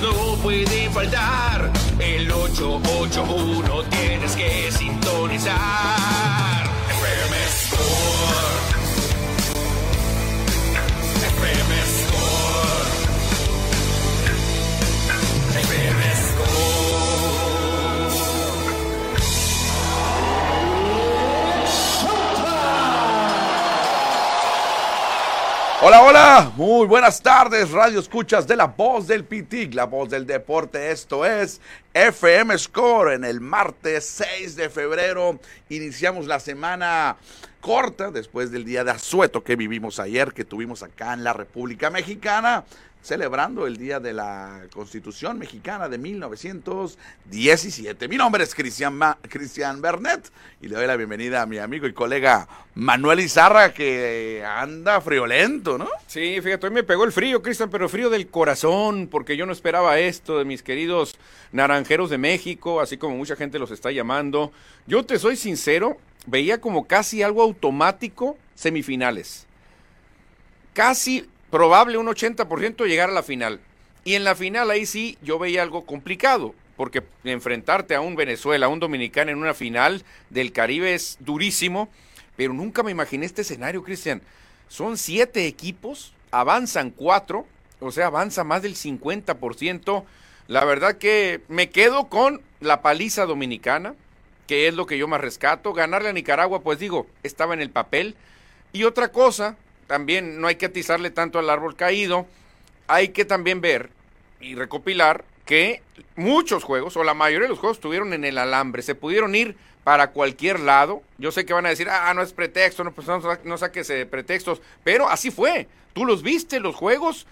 no pueden faltar. El 881 tienes que sintonizar. Muy buenas tardes, radio escuchas de la voz del PITIC, la voz del deporte. Esto es FM Score en el martes 6 de febrero. Iniciamos la semana corta después del día de asueto que vivimos ayer, que tuvimos acá en la República Mexicana celebrando el Día de la Constitución Mexicana de 1917. Mi nombre es Cristian, Bernet y le doy la bienvenida a mi amigo y colega Manuel Izarra que anda friolento, ¿no? Sí, fíjate, hoy me pegó el frío, Cristian, pero frío del corazón, porque yo no esperaba esto de mis queridos naranjeros de México, así como mucha gente los está llamando. Yo te soy sincero, veía como casi algo automático semifinales. Casi probable un 80% llegar a la final. Y en la final ahí sí yo veía algo complicado, porque enfrentarte a un Venezuela, a un Dominicano en una final del Caribe es durísimo, pero nunca me imaginé este escenario, Cristian. Son siete equipos, avanzan cuatro, o sea, avanza más del 50%. La verdad que me quedo con la paliza dominicana, que es lo que yo más rescato. Ganarle a Nicaragua, pues digo, estaba en el papel. Y otra cosa, también no hay que atizarle tanto al árbol caído, hay que también ver y recopilar que muchos juegos, o la mayoría de los juegos, estuvieron en el alambre, se pudieron ir para cualquier lado. Yo sé que van a decir, ah, no es pretexto, no, pues no, no saques pretextos, pero así fue. Tú los viste, los juegos,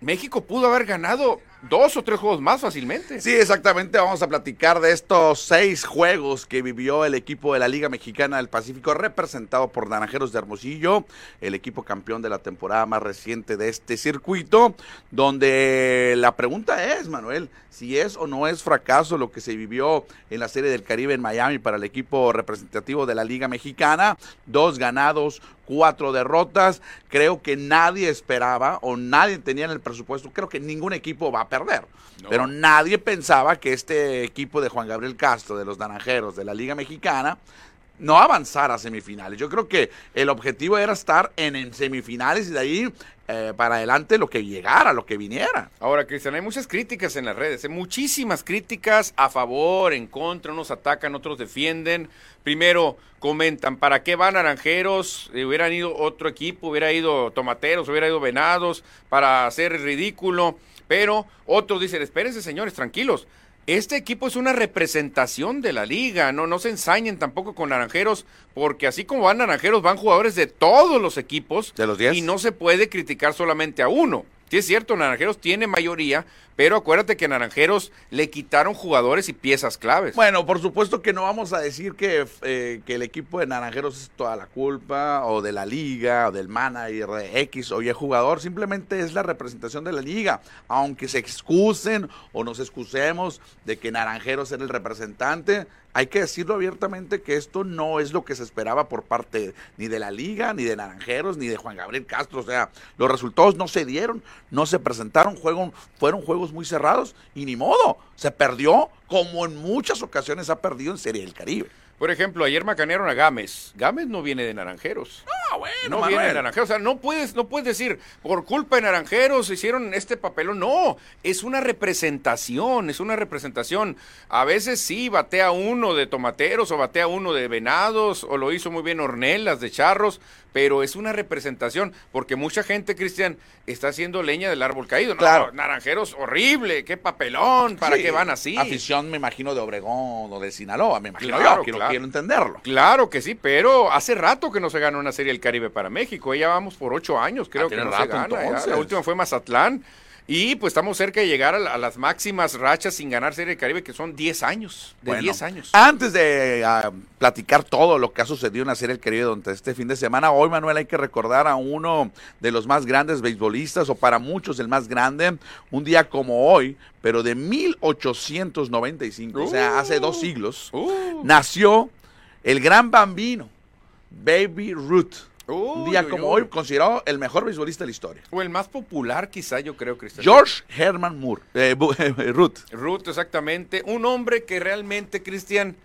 México pudo haber ganado dos o tres juegos más fácilmente. Sí, exactamente. Vamos a platicar de estos seis juegos que vivió el equipo de la Liga Mexicana del Pacífico, representado por Naranjeros de Hermosillo, el equipo campeón de la temporada más reciente de este circuito, donde la pregunta es, Manuel, si es o no es fracaso lo que se vivió en la Serie del Caribe en Miami para el equipo representativo de la Liga Mexicana. Dos ganados, cuatro derrotas. Creo que nadie esperaba o nadie tenía en el presupuesto, creo que ningún equipo va a perder. No. Pero nadie pensaba que este equipo de Juan Gabriel Castro, de los Naranjeros, de la Liga Mexicana, no avanzara a semifinales. Yo creo que el objetivo era estar en, en semifinales y de ahí eh, para adelante lo que llegara, lo que viniera. Ahora, Cristian, hay muchas críticas en las redes, ¿eh? muchísimas críticas a favor, en contra, unos atacan, otros defienden. Primero comentan, ¿para qué van naranjeros? Eh, hubieran ido otro equipo, hubiera ido tomateros, hubiera ido venados para hacer ridículo. Pero otros dicen, espérense señores, tranquilos. Este equipo es una representación de la liga, no, no se ensañen tampoco con naranjeros, porque así como van naranjeros, van jugadores de todos los equipos. De los 10. Y no se puede criticar solamente a uno. Sí es cierto, Naranjeros tiene mayoría, pero acuérdate que Naranjeros le quitaron jugadores y piezas claves. Bueno, por supuesto que no vamos a decir que, eh, que el equipo de Naranjeros es toda la culpa, o de la liga, o del manager de X o Y jugador, simplemente es la representación de la liga. Aunque se excusen o nos excusemos de que Naranjeros era el representante, hay que decirlo abiertamente que esto no es lo que se esperaba por parte ni de la liga, ni de Naranjeros, ni de Juan Gabriel Castro. O sea, los resultados no se dieron, no se presentaron, juego, fueron juegos muy cerrados y ni modo, se perdió como en muchas ocasiones ha perdido en Serie del Caribe. Por ejemplo, ayer macanearon a Gámez. Gámez no viene de Naranjeros. Ah, bueno, no Manuel. viene Naranjeros. O sea, no puedes, no puedes decir, por culpa de Naranjeros hicieron este papelón. No, es una representación, es una representación. A veces sí, batea uno de tomateros o batea uno de venados o lo hizo muy bien Ornelas de charros, pero es una representación, porque mucha gente, Cristian, está haciendo leña del árbol caído. No, Claro. Naranjeros, horrible, qué papelón, ¿para Sí, qué van así? Afición, me imagino, de Obregón o de Sinaloa, me imagino Claro, yo, quiero, claro. quiero entenderlo. Claro que sí, pero hace rato que no se gana una serie del Caribe para México. Ya vamos por ocho años, creo Ah, que no rato, se gana. ya. entonces. La última fue Mazatlán. Y pues estamos cerca de llegar a, la- a las máximas rachas sin ganar serie del Caribe, que son 10 años. De Bueno, 10 años. Antes de ah, platicar todo lo que ha sucedido en la Serie del Caribe durante este fin de semana, hoy, Manuel, hay que recordar a uno de los más grandes beisbolistas, o para muchos el más grande, un día como hoy, pero de 1895, o sea, hace dos siglos, Uh. nació el gran bambino, Baby Ruth. Un día uy, como uy. hoy, considerado el mejor beisbolista de la historia. O el más popular, quizá, yo creo, Cristian. George Herman Moore, eh, Bu- Ruth. Ruth, exactamente. Un hombre que realmente, Cristian,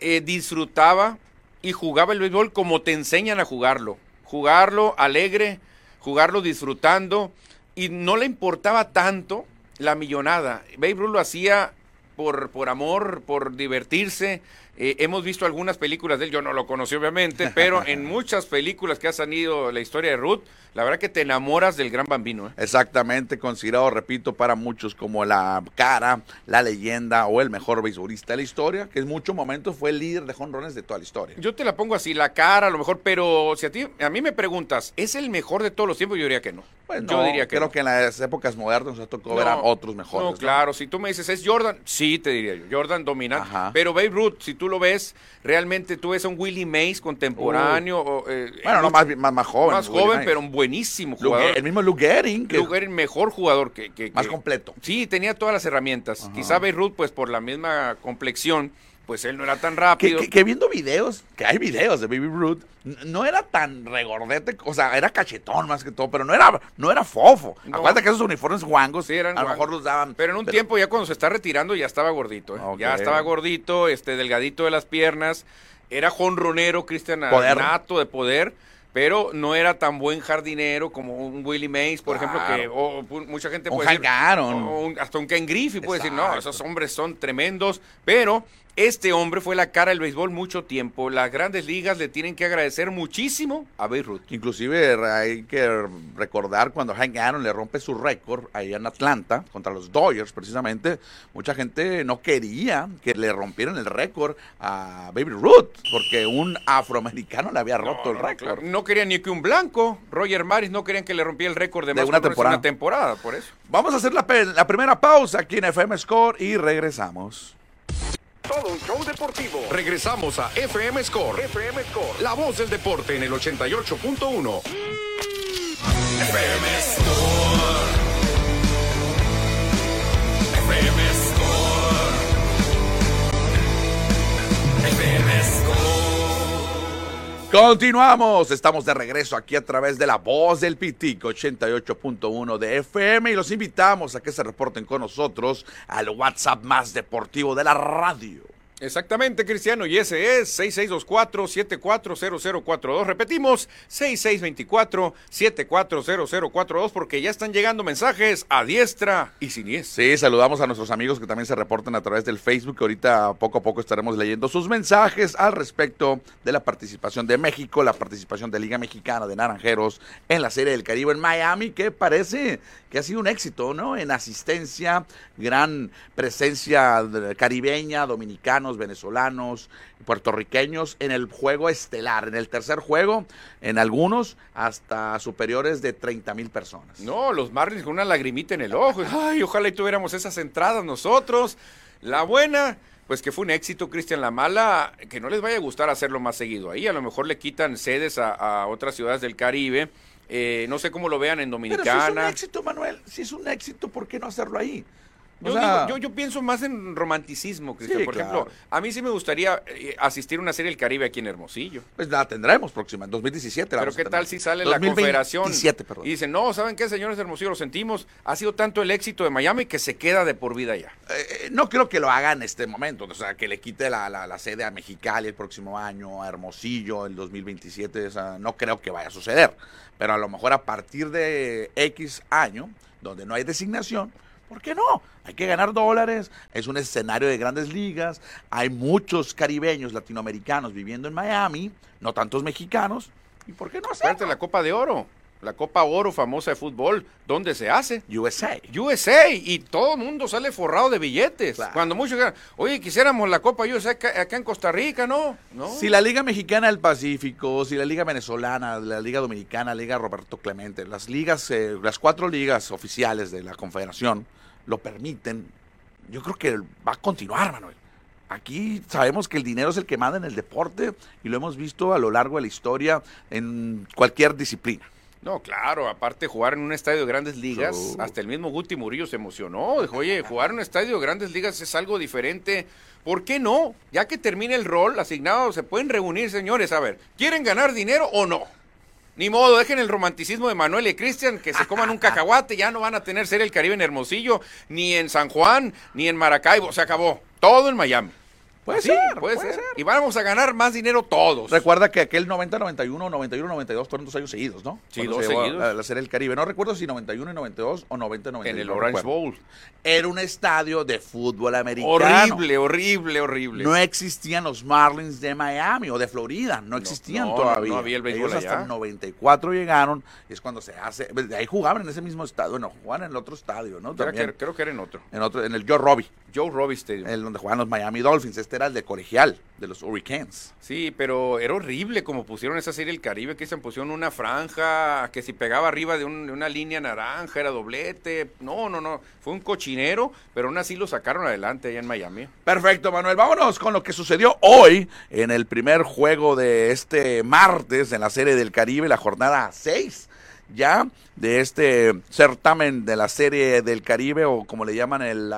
eh, disfrutaba y jugaba el béisbol como te enseñan a jugarlo. Jugarlo alegre, jugarlo disfrutando y no le importaba tanto la millonada. Babe Ruth lo hacía por, por amor, por divertirse. Eh, hemos visto algunas películas de él, yo no lo conocí obviamente, pero en muchas películas que ha salido la historia de Ruth, la verdad que te enamoras del gran bambino. ¿eh? Exactamente, considerado, repito, para muchos como la cara, la leyenda o el mejor beisbolista de la historia, que en muchos momentos fue el líder de jonrones de toda la historia. Yo te la pongo así, la cara a lo mejor, pero si a ti, a mí me preguntas, ¿es el mejor de todos los tiempos? Yo diría que no. Pues yo diría que creo no. que en las épocas modernas nos tocó ver a otros mejores. No, claro, si tú me dices, ¿es Jordan? Sí, te diría yo, Jordan dominante. Ajá. Pero Babe Ruth, si tú lo ves, realmente tú ves a un Willie Mays contemporáneo. o, eh, Bueno, no, más, más, más joven. más Willie joven, Mays. pero un buenísimo jugador. El mismo Lou Gehrig, que Lugar el mejor jugador que, que- más completo. Sí, tenía todas las herramientas. Ajá. Quizá Babe Ruth, pues por la misma complexión, pues él no era tan rápido. que- que viendo videos, que hay videos de Baby Ruth, no era tan regordete, o sea, era cachetón más que todo, pero no era, no era fofo. No. Acuérdate que esos uniformes guangos, Sí, eran a lo mejor los daban. Pero en un tiempo ya cuando se está retirando ya estaba gordito, ¿eh? Ya estaba gordito, este delgadito de las piernas, era jonronero, Cristian Poder. nato de poder, pero no era tan buen jardinero como un Willie Mays, por ejemplo, que o, mucha gente Un puede decir, Hank Aaron. o un- hasta un Ken Griffey puede decir, no, esos hombres son tremendos, pero este hombre fue la cara del béisbol mucho tiempo. Las grandes ligas le tienen que agradecer muchísimo a Babe Ruth. Inclusive hay que recordar cuando Hank Aaron le rompe su récord ahí en Atlanta contra los Dodgers precisamente, mucha gente no quería que le rompieran el récord a Baby Ruth porque un afroamericano le había roto el No, récord. claro. No querían ni que un blanco, Roger Maris, no querían que le rompiera el récord de, De más una temporada. una temporada, por eso. Vamos a hacer la primera pausa aquí en FM Score y regresamos. Todo un show deportivo. Regresamos a FM Score. FM Score. La voz del deporte en el 88.1. FM Score. Continuamos, estamos de regreso aquí a través de la voz del Pitico 88.1 de FM y los invitamos a que se reporten con nosotros al WhatsApp más deportivo de la radio. Exactamente, Cristiano, y ese es 6624-740042. Repetimos, 6624-740042, porque ya están llegando mensajes a diestra y siniestra. Sí, saludamos a nuestros amigos que también se reportan a través del Facebook. Ahorita poco a poco estaremos leyendo sus mensajes al respecto de la participación de México, la participación de Liga Mexicana de Naranjeros en la Serie del Caribe en Miami, que parece que ha sido un éxito, ¿no? En asistencia, gran presencia caribeña, venezolanos, puertorriqueños en el juego estelar, en el tercer juego, en algunos hasta superiores de 30 mil personas. No, los Marlins con una lagrimita en el ojo. Ay, ojalá y tuviéramos esas entradas nosotros. La buena, pues que fue un éxito, Cristian. La mala, que no les vaya a gustar hacerlo más seguido ahí. A lo mejor le quitan sedes a, a otras ciudades del Caribe. Eh, no sé cómo lo vean en Pero si es un Dominicana. éxito, Manuel, si es un éxito, ¿por qué no hacerlo ahí? Yo, sea, digo, yo, yo pienso más en romanticismo, Cristian. Sí, Por claro. ejemplo, a mí sí me gustaría eh, asistir a una serie del Caribe aquí en Hermosillo. Pues la tendremos próxima, en 2017. la Pero qué tal si sale la 2027, confederación perdón. y dicen, no, ¿saben qué, señores de Hermosillo? Lo sentimos. Ha sido tanto el éxito de Miami que se queda de por vida ya. Eh, no creo que lo haga en este momento, o sea, que le quite la, la- la sede a Mexicali el próximo año, a Hermosillo el 2027, o sea, no creo que vaya a suceder. Pero a lo mejor a partir de X año, donde no hay designación, ¿por qué no? Hay que ganar dólares, es un escenario de grandes ligas, hay muchos caribeños latinoamericanos viviendo en Miami, no tantos mexicanos, ¿y por qué no hacerlo? la Copa de Oro, la Copa Oro famosa de fútbol, ¿dónde se hace? USA. USA y todo el mundo sale forrado de billetes. Claro. Cuando muchos oye, quisiéramos la Copa USA acá, acá en Costa Rica, ¿no? ¿No? Si la Liga Mexicana del Pacífico, si la Liga Venezolana, la Liga Dominicana, la Liga Roberto Clemente, las ligas, eh, las cuatro ligas oficiales de la Confederación lo permiten, yo creo que va a continuar, Manuel. Aquí sabemos que el dinero es el que manda en el deporte y lo hemos visto a lo largo de la historia en cualquier disciplina. No, claro, aparte jugar en un estadio de grandes ligas, hasta el mismo Guti Murillo se emocionó. Dijo, oye, jugar en un estadio de grandes ligas es algo diferente. ¿Por qué no? Ya que termine el rol asignado, se pueden reunir, señores. A ver, ¿quieren ganar dinero o no? Ni modo, dejen el romanticismo de Manuel y Cristian, que se coman un cacahuate, ya no van a tener Serie el Caribe en Hermosillo, ni en San Juan, ni en Maracaibo, se acabó. Todo en Miami. Puede Así, ser, puede, puede ser. ser. Y vamos a ganar más dinero todos. Recuerda que aquel 90-91, 91-92 fueron dos años seguidos, ¿no? Sí, Cuando dos se seguidos. a la Serie del Caribe. No recuerdo si 91 y 92 o 90-91. en el no Orange recuerdo. Bowl. Era un estadio de fútbol americano. Horrible, horrible, horrible. No existían los Marlins de Miami o de Florida, no existían no, todavía. no había el béisbol Ellos hasta el 94 llegaron, y es cuando se hace, pues, de ahí jugaban en ese mismo estadio, bueno, jugaban en el otro estadio, ¿no? También, que- creo que era en otro. en otro, en el Joe Robbie, Joe Robbie Stadium. el donde jugaban los Miami Dolphins, este era el de colegial, de los Hurricanes. Sí, pero era horrible como pusieron esa serie del Caribe, que se pusieron una franja, que si pegaba arriba de, un- de una línea naranja era doblete. No, no, no. Fue un cochinero, pero aún así lo sacaron adelante allá en Miami. Perfecto, Manuel. Vámonos con lo que sucedió hoy en el primer juego de este martes en la Serie del Caribe, la jornada 6 ya de este certamen de la Serie del Caribe o como le llaman el,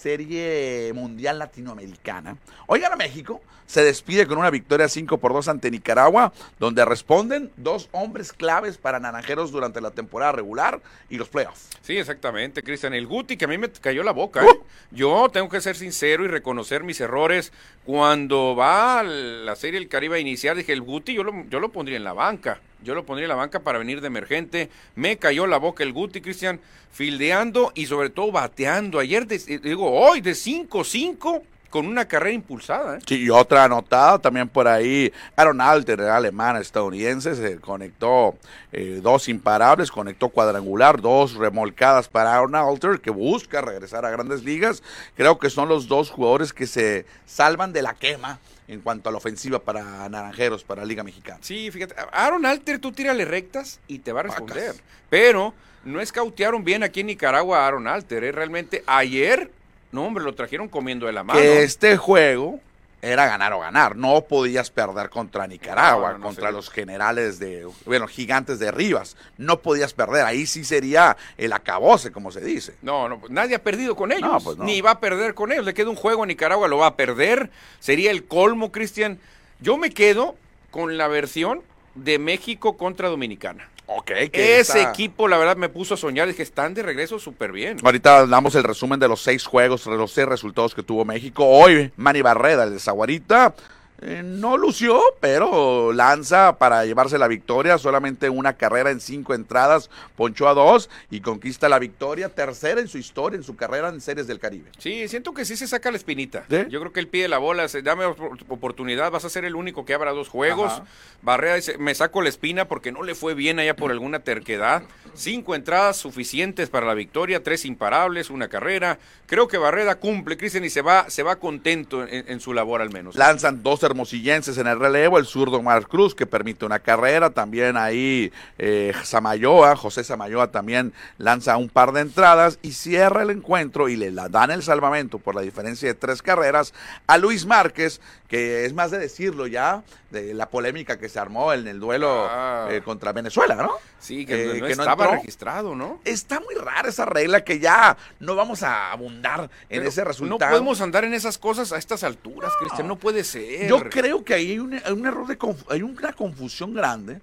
Serie Mundial Latinoamericana. Hoy gana México, se despide con una victoria 5 por 2 ante Nicaragua, donde responden dos hombres claves para Naranjeros durante la temporada regular y los playoffs. Sí, exactamente, Cristian. El Guti, que a mí me cayó la boca. Uh. ¿eh? Yo tengo que ser sincero y reconocer mis errores. Cuando va la serie El Caribe a iniciar, dije, el Guti yo lo, yo lo pondría en la banca. Yo lo pondría en la banca para venir de emergente. Me cayó la boca el Guti, Cristian, fildeando y sobre todo bateando. Ayer, de- digo, hoy de 5-5 con una carrera impulsada. ¿eh? Sí, y otra anotada también por ahí, Aaron Alter, el alemán estadounidense, se conectó eh, dos imparables, conectó cuadrangular, dos remolcadas para Aaron Alter, que busca regresar a grandes ligas. Creo que son los dos jugadores que se salvan de la quema en cuanto a la ofensiva para Naranjeros, para Liga Mexicana. Sí, fíjate, Aaron Alter tú tírale rectas y te va a responder. Vacas. Pero no escautearon bien aquí en Nicaragua a Aaron Alter. ¿eh? Realmente ayer, no hombre, lo trajeron comiendo de la mano. Que este juego era ganar o ganar. No podías perder contra Nicaragua, No, no, no contra los generales de, bueno, gigantes de Rivas. No podías perder. Ahí sí sería el acabose, como se dice. No, no, pues nadie ha perdido con ellos. No, pues. Ni va a perder con ellos. Le queda un juego a Nicaragua, lo va a perder. Sería el colmo, Cristian. Yo me quedo con la versión de México contra Dominicana. Ok, que Ese equipo, la verdad, me puso a soñar. Dije, están de regreso súper bien. Ahorita damos el resumen de los seis juegos, de los seis resultados que tuvo México. Hoy, Manny Barreda, el de Zaguarita, eh, no lució, pero lanza para llevarse la victoria. Solamente una carrera en cinco entradas, ponchó a dos y conquista la victoria. Tercera en su historia, en su carrera en Series del Caribe. Sí, siento que sí se saca la espinita. ¿Sí? Yo creo que él pide la bola, se, dame op- oportunidad, vas a ser el único que abra dos juegos. Ajá. Barrera dice, me saco la espina porque no le fue bien allá por alguna terquedad. Cinco entradas suficientes para la victoria, tres imparables, una carrera. Creo que Barrera cumple, Cristian, y se va, se va contento en, en su labor al menos. Lanzan dos hermosillenses en el relevo, el zurdo Mar Cruz, que permite una carrera, también ahí eh, Samayoa, José Samayoa también lanza un par de entradas y cierra el encuentro y le la dan el salvamento por la diferencia de tres carreras a Luis Márquez, que es más de decirlo ya, de la polémica que se armó en el duelo Ah. eh, contra Venezuela, ¿no? Sí, que, Eh, no que no estaba entró. registrado, ¿no? Está muy rara esa regla que ya no vamos a abundar en Pero ese No resultado. podemos andar en esas cosas a estas alturas, Cristian, no puede ser. Yo creo que ahí hay un, hay un error de hay una confusión grande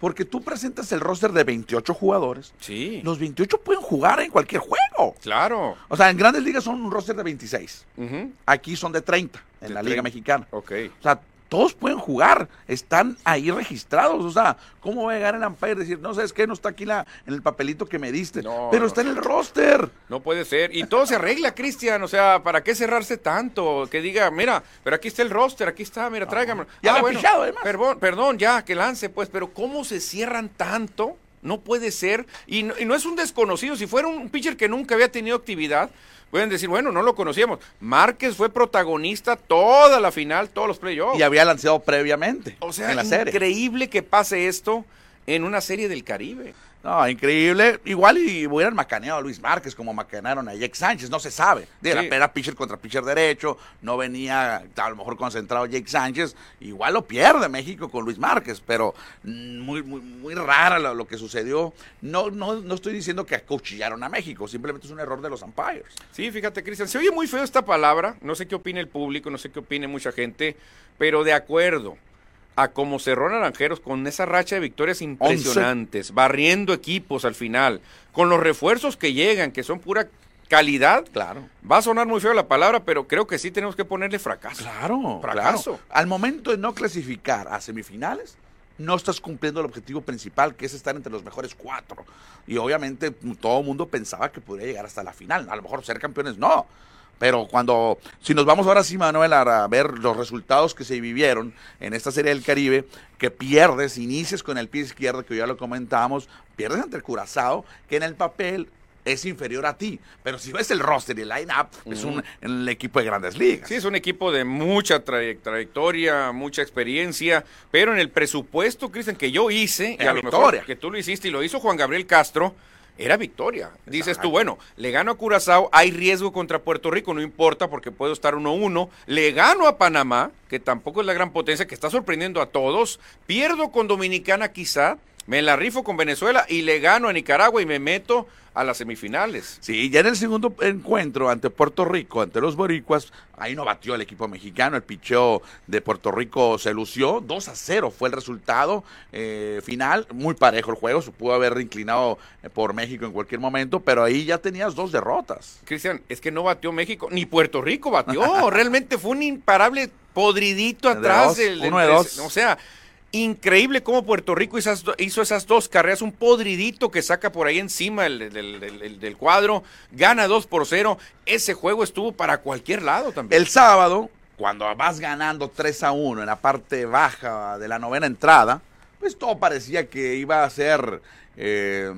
porque tú presentas el roster de 28 jugadores. Sí, Los 28 pueden jugar en cualquier juego. claro. O sea, en grandes ligas son un roster de 26. Ujú, Aquí son de 30 en De la Liga 30. Mexicana. Ok. O sea, todos pueden jugar, están ahí registrados. O sea, ¿cómo va a llegar el umpire y decir, no sabes qué, no está aquí la, en el papelito que me diste? No, pero no. está en el roster. No puede ser. Y todo se arregla, Cristian. O sea, ¿para qué cerrarse tanto? Que diga, mira, pero aquí está el roster, aquí está, mira, tráigame. Ya pichado, además. Perdón, perdón, ya, que lance, pues. Pero ¿cómo se cierran tanto? No puede ser. Y no, y no es un desconocido. Si fuera un pitcher que nunca había tenido actividad, pueden decir, bueno, no lo conocíamos. Márquez fue protagonista toda la final, todos los playoffs. Y había lanzado previamente O sea, en la serie. increíble que pase esto en una serie del Caribe. No, increíble. Igual y hubieran macaneado a Luis Márquez como macanearon a Jake Sánchez, no se sabe. De Sí. era pitcher contra pitcher derecho, no venía a lo mejor concentrado Jake Sánchez. Igual lo pierde México con Luis Márquez, pero mm, muy, muy, muy rara lo, lo que sucedió. No, no, no estoy diciendo que acuchillaron a México, simplemente es un error de los umpires. Sí, fíjate, Cristian, se oye muy feo esta palabra, no sé qué opina el público, no sé qué opine mucha gente, pero de acuerdo. A cómo cerró Naranjeros con esa racha de victorias impresionantes, barriendo equipos al final, con los refuerzos que llegan, que son pura calidad. Claro. Va a sonar muy feo la palabra, pero creo que sí tenemos que ponerle fracaso. Claro, Fracaso. claro. Al momento de no clasificar a semifinales, no estás cumpliendo el objetivo principal, que es estar entre los mejores cuatro. Y obviamente todo el mundo pensaba que podría llegar hasta la final. A lo mejor ser campeones no. Pero cuando, si nos vamos ahora sí, Manuel, a ver los resultados que se vivieron en esta serie del Caribe, que pierdes, inicias con el pie izquierdo, que ya lo comentábamos, pierdes ante el Curazao, que en el papel es inferior a ti. Pero si ves el roster y el line-up, es un, el equipo de grandes ligas. Sí, es un equipo de mucha traye- trayectoria, mucha experiencia, pero en el presupuesto, Cristian, que yo hice, y a lo victoria. mejor que tú lo hiciste y lo hizo Juan Gabriel Castro, era victoria. Dices tú, bueno, le gano a Curazao, hay riesgo contra Puerto Rico, no importa porque puedo estar 1-1. Le gano a Panamá, que tampoco es la gran potencia, que está sorprendiendo a todos. Pierdo con Dominicana quizá, me la rifo con Venezuela y le gano a Nicaragua y me meto a las semifinales. Sí, ya en el segundo encuentro ante Puerto Rico, ante los boricuas, ahí no batió el equipo mexicano, el picheo de Puerto Rico se lució, 2 a 0 fue el resultado eh, final, muy parejo el juego, se pudo haber inclinado eh, por México en cualquier momento, pero ahí ya tenías dos derrotas. Cristian, es que no batió México, ni Puerto Rico batió. Realmente fue un imparable podridito De atrás dos, del, uno de dos. O sea, increíble cómo Puerto Rico hizo esas, dos carreras, un podridito que saca por ahí encima el- del, del- del- del cuadro, gana 2 por 0. Ese juego estuvo para cualquier lado también. El sábado, cuando vas ganando 3 a 1 en la parte baja de la novena entrada, pues todo parecía que iba a ser... eh,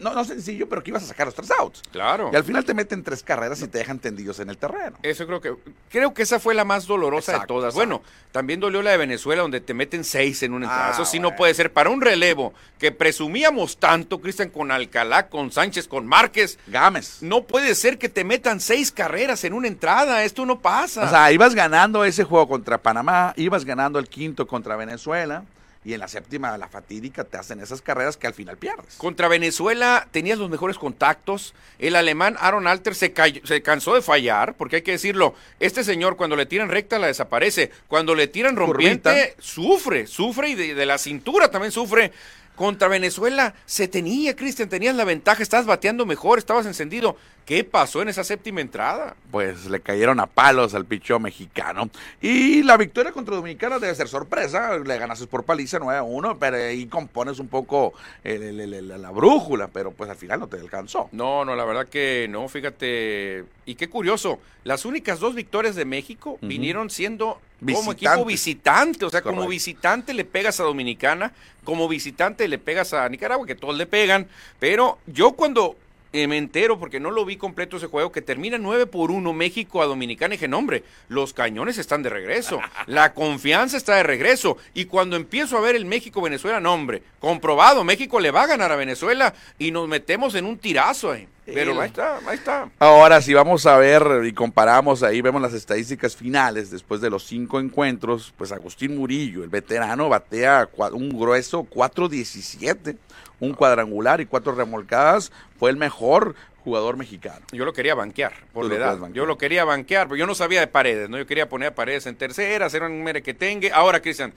no, no sencillo, pero que ibas a sacar los tres outs. Claro. Y al final te meten tres carreras y te dejan tendidos en el terreno. Eso creo que creo que esa fue la más dolorosa Exacto, de todas. exacto. Bueno, también dolió la de Venezuela donde te meten seis en una entrada. Ah, Eso sí no puede ser para un relevo que presumíamos tanto, Cristian, con Alcalá, con Sánchez, con Márquez. Gámez. No puede ser que te metan seis carreras en una entrada. Esto no pasa. O sea, ibas ganando ese juego contra Panamá, ibas ganando el quinto contra Venezuela, y en la séptima, la fatídica, te hacen esas carreras que al final pierdes. Contra Venezuela tenías los mejores contactos. El alemán Aaron Alter se, cayó- se cansó de fallar, porque hay que decirlo, este señor cuando le tiran recta la desaparece. Cuando le tiran rompiente, Curvita. sufre, sufre y de, de la cintura también sufre. Contra Venezuela se tenía, Cristian, tenías la ventaja, estabas bateando mejor, estabas encendido. ¿Qué pasó en esa séptima entrada? Pues le cayeron a palos al pichó mexicano. Y la victoria contra Dominicana debe ser sorpresa. Le ganaste por paliza 9 a 1, pero ahí compones un poco el- el- el- el- la brújula, pero pues al final no te alcanzó. No, no, la verdad que no, fíjate. Y qué curioso, las únicas dos victorias de México vinieron siendo como equipo visitante, o sea, como visitante le pegas a Dominicana, como visitante le pegas a Nicaragua, que todos le pegan, pero yo cuando eh, me entero, porque no lo vi completo ese juego, que termina 9 por 1 México a Dominicana, y dije, no hombre, los cañones están de regreso, la confianza está de regreso, y cuando empiezo a ver el México-Venezuela, no hombre, comprobado, México le va a ganar a Venezuela, y nos metemos en un tirazo ahí. Pero El- ahí está, ahí está. Ahora, si vamos a ver y comparamos ahí, vemos las estadísticas finales después de los cinco encuentros, pues Agustín Murillo, el veterano, batea un grueso 4-17, un cuadrangular y cuatro remolcadas, fue el mejor jugador mexicano. Yo lo quería banquear por Tú la lo edad. Yo lo quería banquear, pero yo no sabía de paredes, ¿no? Yo quería poner a paredes en tercera, hacer un merequetengue. Ahora, Cristian,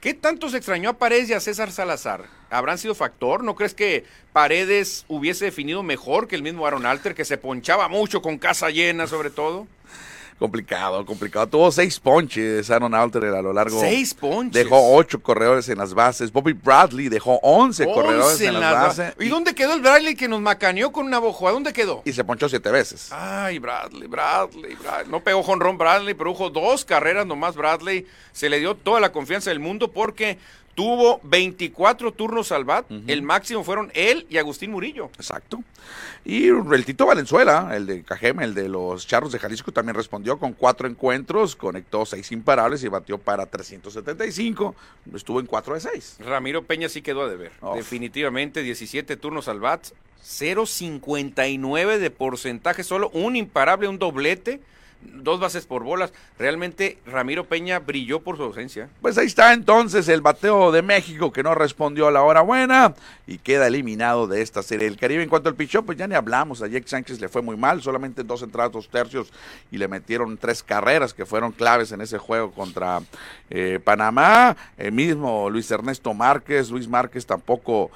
¿qué tanto se extrañó a Paredes y a César Salazar? ¿Habrán sido factor? ¿No crees que Paredes hubiese definido mejor que el mismo Aaron Alter, que se ponchaba mucho con casa llena, sobre todo? Complicado, complicado. Tuvo seis ponches Aaron Alter a lo largo. Seis ponches. Dejó ocho corredores en las bases. Bobby Bradley dejó once, corredores en las bases. ba- ¿Y dónde quedó el Bradley que nos macaneó con una bojoa? ¿Dónde quedó? y se ponchó siete veces. Ay, Bradley, Bradley, Bradley. No pegó jonrón Bradley, produjo dos carreras nomás Bradley. Se le dio toda la confianza del mundo porque tuvo 24 turnos al bat. El máximo fueron él y Agustín Murillo. Exacto. Y el Tito Valenzuela, el de Cajeme, el de los Charros de Jalisco, también respondió con cuatro encuentros, conectó seis imparables y batió para 375. Estuvo en cuatro de seis. Ramiro Peña sí quedó a deber. Uf. Definitivamente 17 turnos al bat, 0.59 de porcentaje, solo un imparable, un doblete. Dos bases por bolas. Realmente Ramiro Peña brilló por su ausencia. Pues ahí está entonces el bateo de México que no respondió a la hora buena y queda eliminado de esta serie del Caribe. En cuanto al pichó, pues ya ni hablamos. A Jake Sánchez le fue muy mal, solamente dos entradas, dos tercios y le metieron tres carreras que fueron claves en ese juego contra eh, Panamá. El mismo Luis Ernesto Márquez, Luis Márquez tampoco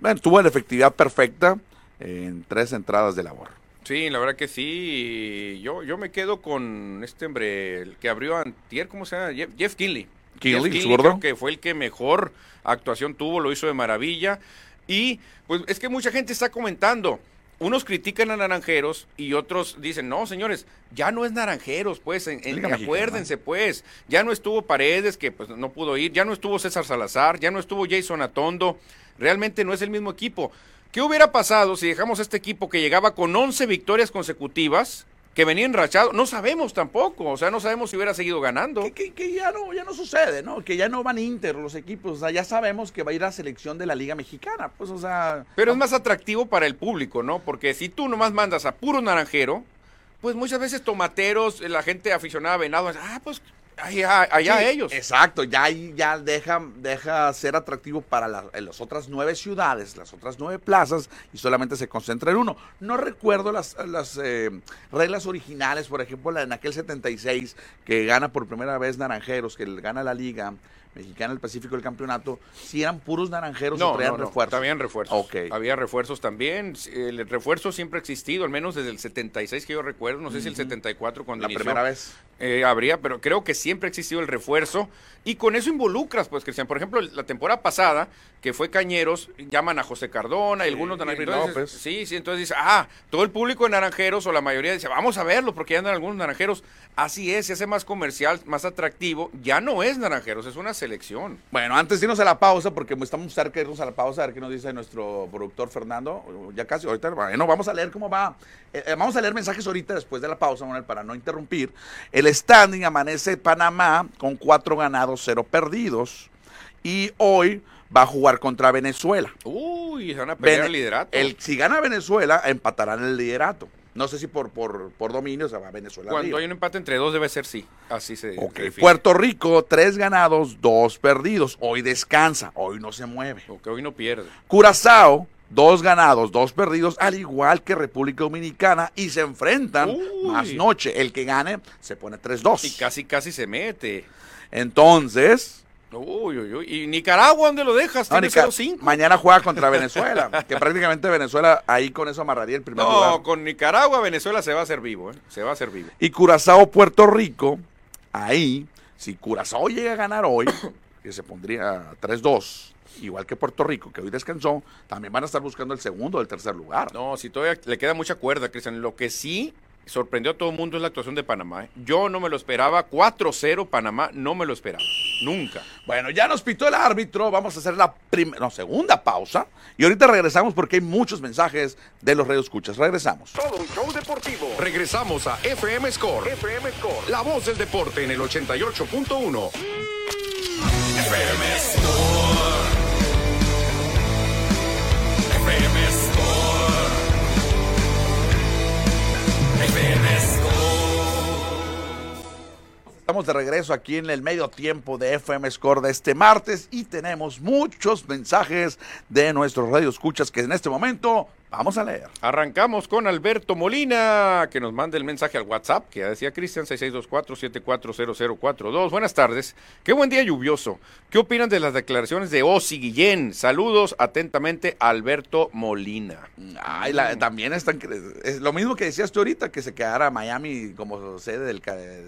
bueno, tuvo la efectividad perfecta en tres entradas de labor. Sí, la verdad que sí. Yo, yo me quedo con este hombre el que abrió antier, ¿cómo se llama? Jeff, Jeff Kinley. Kinley, Jeff creo que fue el que mejor actuación tuvo, lo hizo de maravilla. Y pues es que mucha gente está comentando. Unos critican a Naranjeros y otros dicen, no, señores, ya no es Naranjeros, pues, en- en- acuérdense, pues, ya no estuvo Paredes, que pues no pudo ir, ya no estuvo César Salazar, ya no estuvo Jason Atondo, realmente no es el mismo equipo. ¿Qué hubiera pasado si dejamos a este equipo que llegaba con 11 victorias consecutivas, que venía enrachado? No sabemos tampoco, o sea, no sabemos si hubiera seguido ganando. Que, que- que ya no ya no sucede, ¿no? Que ya no van Inter los equipos, o sea, ya sabemos que va a ir a selección de la Liga Mexicana, pues, o sea, Pero es más atractivo para el público, ¿no? Porque si tú nomás mandas a puro naranjero, pues muchas veces tomateros, la gente aficionada a venado, ah, pues allá, allá Sí, ellos. Exacto, ya ahí ya deja, deja ser atractivo para la- en las otras nueve ciudades, las otras nueve plazas, y solamente se concentra en uno. No recuerdo las, las eh, reglas originales, por ejemplo, la en aquel 76, que gana por primera vez Naranjeros, que gana la Liga Mexicana del Pacífico el campeonato, si eran puros naranjeros o No, traían no, no, refuerzos. habían refuerzos. Ok. Había refuerzos también. El refuerzo siempre ha existido, al menos desde el 76 que yo recuerdo. No sé si el 74 cuando La inició. primera vez. Eh, habría, pero creo que siempre ha existido el refuerzo y con eso involucras, pues, Cristian. Por ejemplo, la temporada pasada, que fue Cañeros, llaman a José Cardona y algunos de Naranjeros. Sí, sí, entonces dice, ah, todo el público de Naranjeros o la mayoría dice, vamos a verlo porque ya andan algunos Naranjeros. Así es, se hace más comercial, más atractivo. Ya no es Naranjeros, es una selección. Bueno, antes de irnos a la pausa, porque estamos cerca de irnos a la pausa, a ver qué nos dice nuestro productor Fernando. Ya casi, ahorita, bueno, vamos a leer cómo va. Eh, eh, vamos a leer mensajes ahorita después de la pausa, Manuel, para no interrumpir. El standing amanece Panamá con cuatro ganados, cero perdidos. Y hoy va a jugar contra Venezuela. Uy, se van a pelear Vene- el liderato. el- si gana Venezuela, empatarán el liderato. No sé si por, por, por dominio se va a Venezuela. Cuando arriba. hay un empate entre dos debe ser sí. Así se Ok, define. Puerto Rico, tres ganados, dos perdidos. Hoy descansa, hoy no se mueve. Que hoy no pierde. Curazao, dos ganados, dos perdidos, al igual que República Dominicana, y se enfrentan Uy. más noche. El que gane se pone 3-2. Y casi, casi se mete. Entonces, Uy, uy, uy. ¿Y Nicaragua dónde lo dejas? no, Nica- 0-5. mañana juega contra Venezuela, que prácticamente Venezuela ahí con eso amarraría el primer lugar. No, con Nicaragua, Venezuela se va a hacer vivo, ¿eh? Se va a hacer vivo. Y Curazao, Puerto Rico, ahí, si Curazao llega a ganar hoy, que se pondría 3-2, igual que Puerto Rico, que hoy descansó, también van a estar buscando el segundo o el tercer lugar. No, si todavía le queda mucha cuerda, Cristian. Lo que sí sorprendió a todo el mundo es la actuación de Panamá. ¿eh? Yo no me lo esperaba. 4-0 Panamá, no me lo esperaba. Nunca. Bueno, ya nos pitó el árbitro, vamos a hacer la primera, no, segunda pausa y ahorita regresamos porque hay muchos mensajes de los escuchas. Regresamos. Todo un show deportivo. Regresamos a FM Score. FM Score. La voz del deporte en el 88.1. Estamos de regreso aquí en el medio tiempo de FM Score de este martes y tenemos muchos mensajes de nuestros radioescuchas que en este momento vamos a leer. Arrancamos con Alberto Molina, que nos manda el mensaje al WhatsApp, que ya decía Cristian 6624-740042. Buenas tardes. Qué buen día lluvioso. ¿Qué opinan de las declaraciones de Osi Guillén? Saludos atentamente, Alberto Molina. Ay, la- también están, es lo mismo que decías tú ahorita, que se quedara Miami como sede del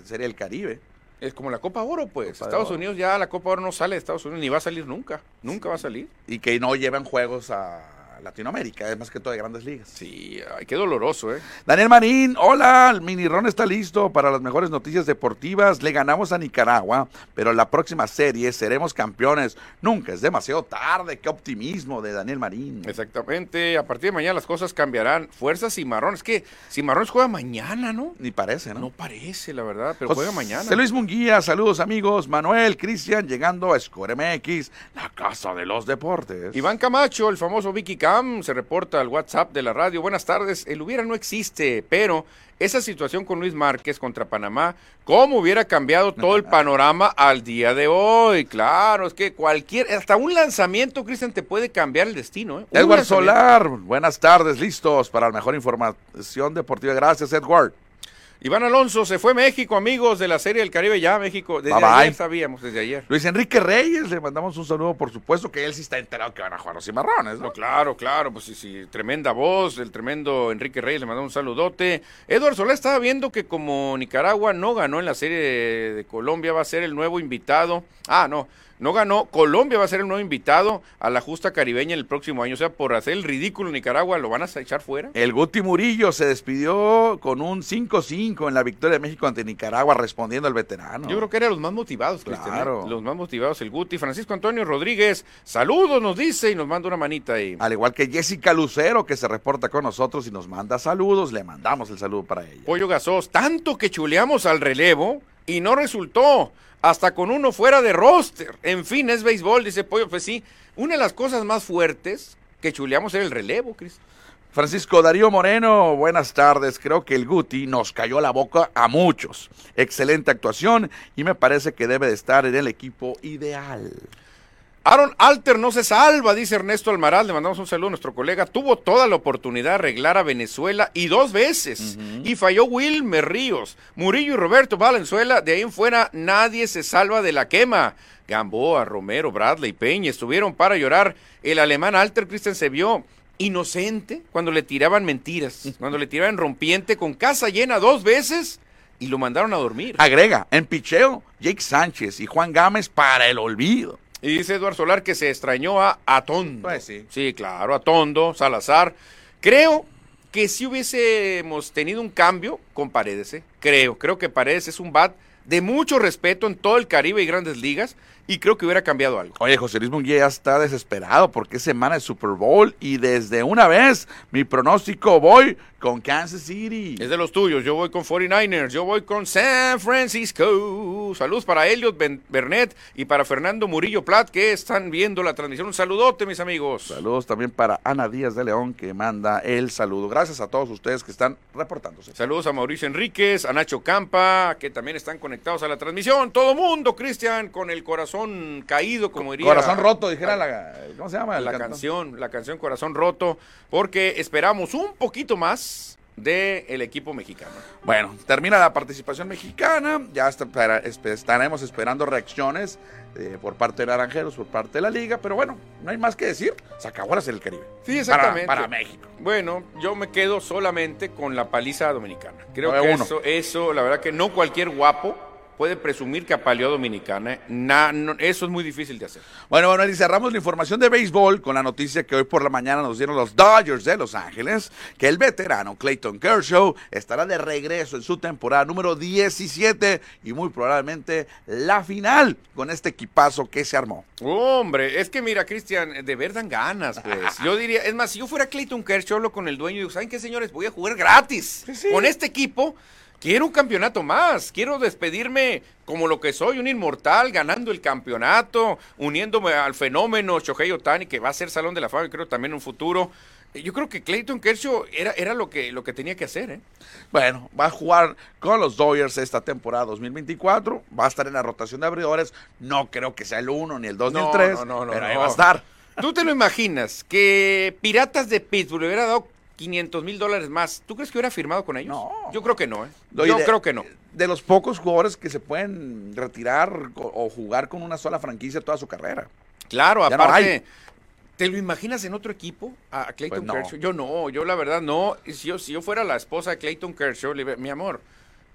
Serie del Caribe. Es como la Copa Oro, pues. Copa Estados Oro. Unidos ya la Copa Oro no sale de Estados Unidos, ni va a salir nunca. Nunca va a salir. y que no llevan juegos a Latinoamérica, es más que todo de grandes ligas. Sí, ay, qué doloroso, ¿eh? Daniel Marín, hola, el mini Ron está listo para las mejores noticias deportivas. Le ganamos a Nicaragua, pero en la próxima serie seremos campeones. Nunca es demasiado tarde, qué optimismo de Daniel Marín. Exactamente. A partir de mañana las cosas cambiarán. Fuerzas Cimarrones. que Cimarrones juega mañana, ¿no? Ni parece, ¿no? No parece, la verdad, pero José juega mañana. Luis Munguía, saludos amigos. Manuel, Cristian, llegando a Score MX, la casa de los deportes. Iván Camacho, el famoso Vicky Cam se reporta al WhatsApp de la radio. Buenas tardes. El hubiera no existe, pero esa situación con Luis Márquez contra Panamá, ¿cómo hubiera cambiado todo el panorama al día de hoy? Claro, es que cualquier, hasta un lanzamiento, Cristian, te puede cambiar el destino. ¿eh? Edward Solar, buenas tardes, listos para la mejor información deportiva. Gracias, Edward. Iván Alonso se fue a México, amigos de la Serie del Caribe ya, México. Desde ayer sabíamos, desde ayer. Luis Enrique Reyes, le mandamos un saludo, por supuesto, que él sí está enterado que van a jugar los cimarrones, ¿no? claro, claro, pues sí, sí, tremenda voz, el tremendo Enrique Reyes, le mandamos un saludote. Eduardo Solá estaba viendo que como Nicaragua no ganó en la Serie de Colombia, va a ser el nuevo invitado. Ah, no, no ganó. Colombia va a ser el nuevo invitado a la justa caribeña el próximo año. O sea, por hacer el ridículo en Nicaragua, ¿lo van a echar fuera? El Guti Murillo se despidió con un 5-5 en la victoria de México ante Nicaragua, respondiendo al veterano. Yo creo que era los más motivados, ¿eh? claro. Los más motivados, el Guti. Francisco Antonio Rodríguez, saludos, nos dice y nos manda una manita ahí. Al igual que Jessica Lucero, que se reporta con nosotros y nos manda saludos, le mandamos el saludo para ella. Pollo Gasos, tanto que chuleamos al relevo y no resultó hasta con uno fuera de roster. En fin, es béisbol, dice Pollo. Pues sí, una de las cosas más fuertes que chuleamos era el relevo, Cris. Francisco Darío Moreno, buenas tardes. Creo que el Guti nos cayó la boca a muchos. Excelente actuación y me parece que debe de estar en el equipo ideal. Aaron Alter no se salva, dice Ernesto Almaral. Le mandamos un saludo a nuestro colega. Tuvo toda la oportunidad de arreglar a Venezuela y dos veces. Y falló Wilmer Ríos, Murillo y Roberto Valenzuela. De ahí en fuera nadie se salva de la quema. Gamboa, Romero, Bradley, Peña estuvieron para llorar. El alemán Alter Christen se vio inocente cuando le tiraban mentiras, cuando le tiraban rompiente con casa llena dos veces y lo mandaron a dormir. Agrega, en picheo, Jake Sánchez y Juan Gámez para el olvido. Y dice Eduardo Solar que se extrañó a Atondo. Pues sí. Sí, claro, Atondo, Salazar. Creo que si hubiésemos tenido un cambio con Paredes, ¿eh? creo, creo que Paredes es un bat de mucho respeto en todo el Caribe y grandes ligas y creo que hubiera cambiado algo. Oye, José Luis Munguía ya está desesperado porque es semana de Super Bowl y desde una vez mi pronóstico voy con Kansas City. Es de los tuyos, yo voy con 49ers, yo voy con San Francisco. Saludos para Elliot Bernet y para Fernando Murillo Plat que están viendo la transmisión. Un saludote, mis amigos. Saludos también para Ana Díaz de León que manda el saludo. Gracias a todos ustedes que están reportándose. Saludos a Mauricio Enríquez, a Nacho Campa, que también están conectados a la transmisión. Todo mundo, Cristian, con el corazón caído, como diría. Corazón roto, dijera la. ¿Cómo se llama? La canción, la canción Corazón Roto, porque esperamos un poquito más del equipo mexicano. Bueno, termina la participación mexicana, ya estaremos esperando reacciones eh, por parte de Naranjeros, por parte de la liga, pero bueno, no hay más que decir, se acabó la Serie del Caribe. Sí, exactamente. Para, México. Bueno, yo me quedo solamente con la paliza dominicana. Creo que eso, eso, la verdad que no cualquier guapo puede presumir que apaleó a Dominicana. ¿eh? eso es muy difícil de hacer. Bueno, bueno, y cerramos la información de béisbol con la noticia que hoy por la mañana nos dieron los Dodgers de Los Ángeles, que el veterano Clayton Kershaw estará de regreso en su temporada número 17 y muy probablemente la final con este equipazo que se armó. Hombre, es que mira, Cristian, de verdad dan ganas, pues. Yo diría, es más, si yo fuera Clayton Kershaw, hablo con el dueño y digo, ¿saben qué, señores? Voy a jugar gratis con este equipo quiero un campeonato más, quiero despedirme como lo que soy, un inmortal, ganando el campeonato, uniéndome al fenómeno Shohei Otani, que va a ser Salón de la Fama, creo también en un futuro. Yo creo que Clayton Kershaw era, era lo, que, lo que tenía que hacer. ¿eh? Bueno, va a jugar con los Dodgers esta temporada 2024. Va a estar en la rotación de abridores. No creo que sea el 1 ni el 2 ni el 3. No, no, no, pero ahí va a estar. ¿Tú te lo imaginas que Piratas de Pittsburgh le hubiera dado 500 mil dólares más. ¿Tú crees que hubiera firmado con ellos? No. Yo creo que no, ¿eh? Yo creo que no. De los pocos jugadores que se pueden retirar o jugar con una sola franquicia toda su carrera. Claro, aparte. ¿Te lo imaginas en otro equipo a Clayton pues Kershaw? Yo no, yo la verdad no. Si yo, si yo fuera la esposa de Clayton Kershaw, le, mi amor,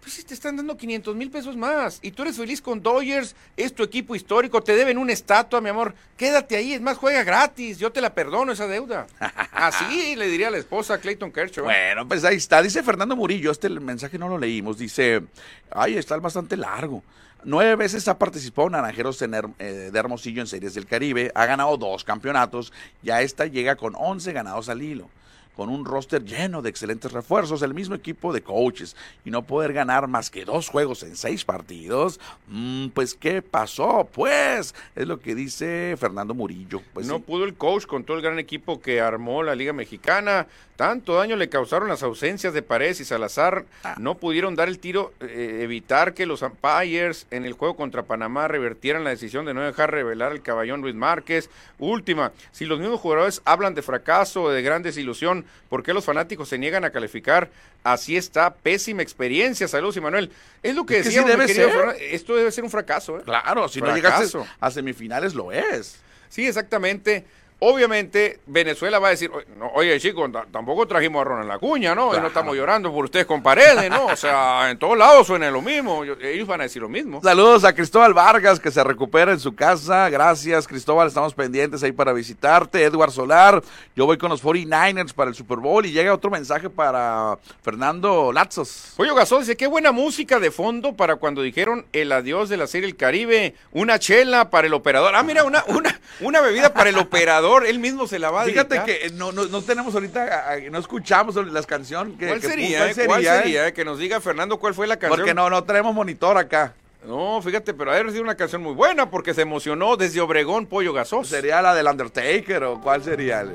pues si te están dando 500 mil pesos más y tú eres feliz con Dodgers, es tu equipo histórico, te deben una estatua, mi amor, quédate ahí, es más, juega gratis, yo te la perdono esa deuda. Así le diría a la esposa Clayton Kershaw. Bueno, pues ahí está, dice Fernando Murillo, este mensaje no lo leímos, dice, ay, está bastante largo. Nueve veces ha participado Naranjeros en eh, de Hermosillo en Series del Caribe, ha ganado dos campeonatos, ya esta llega con 11 ganados al hilo. Con un roster lleno de excelentes refuerzos, el mismo equipo de coaches, y no poder ganar más que dos juegos en seis partidos, mm, pues ¿qué pasó? Pues es lo que dice Fernando Murillo. Pues no sí. pudo el coach con todo el gran equipo que armó la Liga Mexicana. Tanto daño le causaron las ausencias de Paredes y Salazar. Ah. No pudieron dar el tiro, eh, evitar que los umpires en el juego contra Panamá revertieran la decisión de no dejar revelar el caballón Luis Márquez. Última, si los mismos jugadores hablan de fracaso o de gran desilusión, ¿por qué los fanáticos se niegan a calificar? Así está, pésima experiencia. Saludos, Manuel. Es lo que Es que sí decíamos, debe ser. Fernando, Esto debe ser un fracaso. ¿eh? Claro, si no llegaste a semifinales lo es. Sí, exactamente. Obviamente, Venezuela va a decir, "Oye, oye chicos, ta- tampoco trajimos a Ronald Acuña, ¿no? Y Claro. no estamos llorando por ustedes con paredes, ¿no? O sea, en todos lados suena lo mismo. Ellos van a decir lo mismo. Saludos a Cristóbal Vargas que se recupera en su casa. Gracias, Cristóbal. Estamos pendientes ahí para visitarte. Edward Solar. Yo voy con los 49ers para el Super Bowl y llega otro mensaje para Fernando Lazos. Pollo Gasol dice, qué buena música de fondo para cuando dijeron el adiós de la serie El Caribe, una chela para el operador. Ah, mira, una, una, una bebida para el operador, él mismo se la va a Fíjate dedicar. que no, no, no tenemos ahorita, ah, no escuchamos las canciones. Que, ¿Cuál que- sería? eh? ¿Cuál sería? eh? Que nos diga Fernando cuál fue la canción. Porque no, no tenemos monitor acá. No, fíjate, pero ha sido una canción muy buena porque se emocionó desde Obregón, Pollo Gasol. ¿Sería la del Undertaker o cuál sería? el-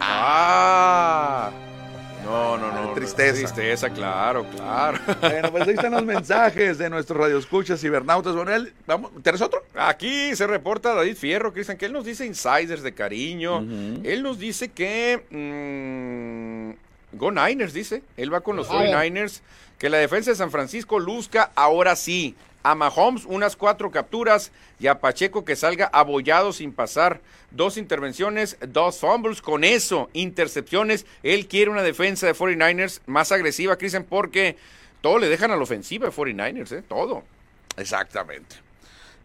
Ah. No, no, no. Tristeza. Tristeza, claro, claro. Bueno, pues ahí están los mensajes de nuestros radioescuchas cibernautas. Manuel, vamos, ¿tienes otro? Aquí se reporta David Fierro, Cristian, que él nos dice insiders de cariño. Él nos dice que. mm, Go Niners, dice. Él va con los A ver. 49ers. Que la defensa de San Francisco luzca ahora sí. A Mahomes unas cuatro capturas y a Pacheco que salga abollado sin pasar. Dos intervenciones, dos fumbles. Con eso, intercepciones. Él quiere una defensa de 49ers más agresiva, Cristian, porque todo le dejan a la ofensiva de 49ers, ¿eh? Todo. Exactamente.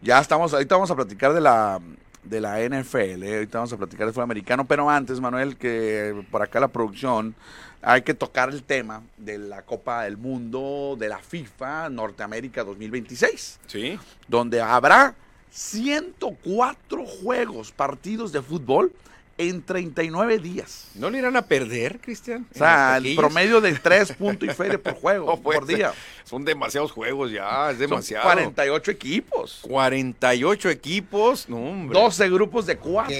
Ya estamos, ahorita vamos a platicar de la de la NFL, ¿eh? ahorita vamos a platicar del fútbol americano, pero antes, Manuel, que por acá la producción, hay que tocar el tema de la Copa del Mundo de la FIFA Norteamérica 2026, Sí. donde habrá 104 juegos, partidos de fútbol en 39 días. ¿No le irán a perder, Cristian? O sea, el promedio de 3 puntos y feria por juego, No por ser. día. Son demasiados juegos ya, es Son demasiado. 48 equipos. 48 equipos, no, hombre. 12 grupos de 4.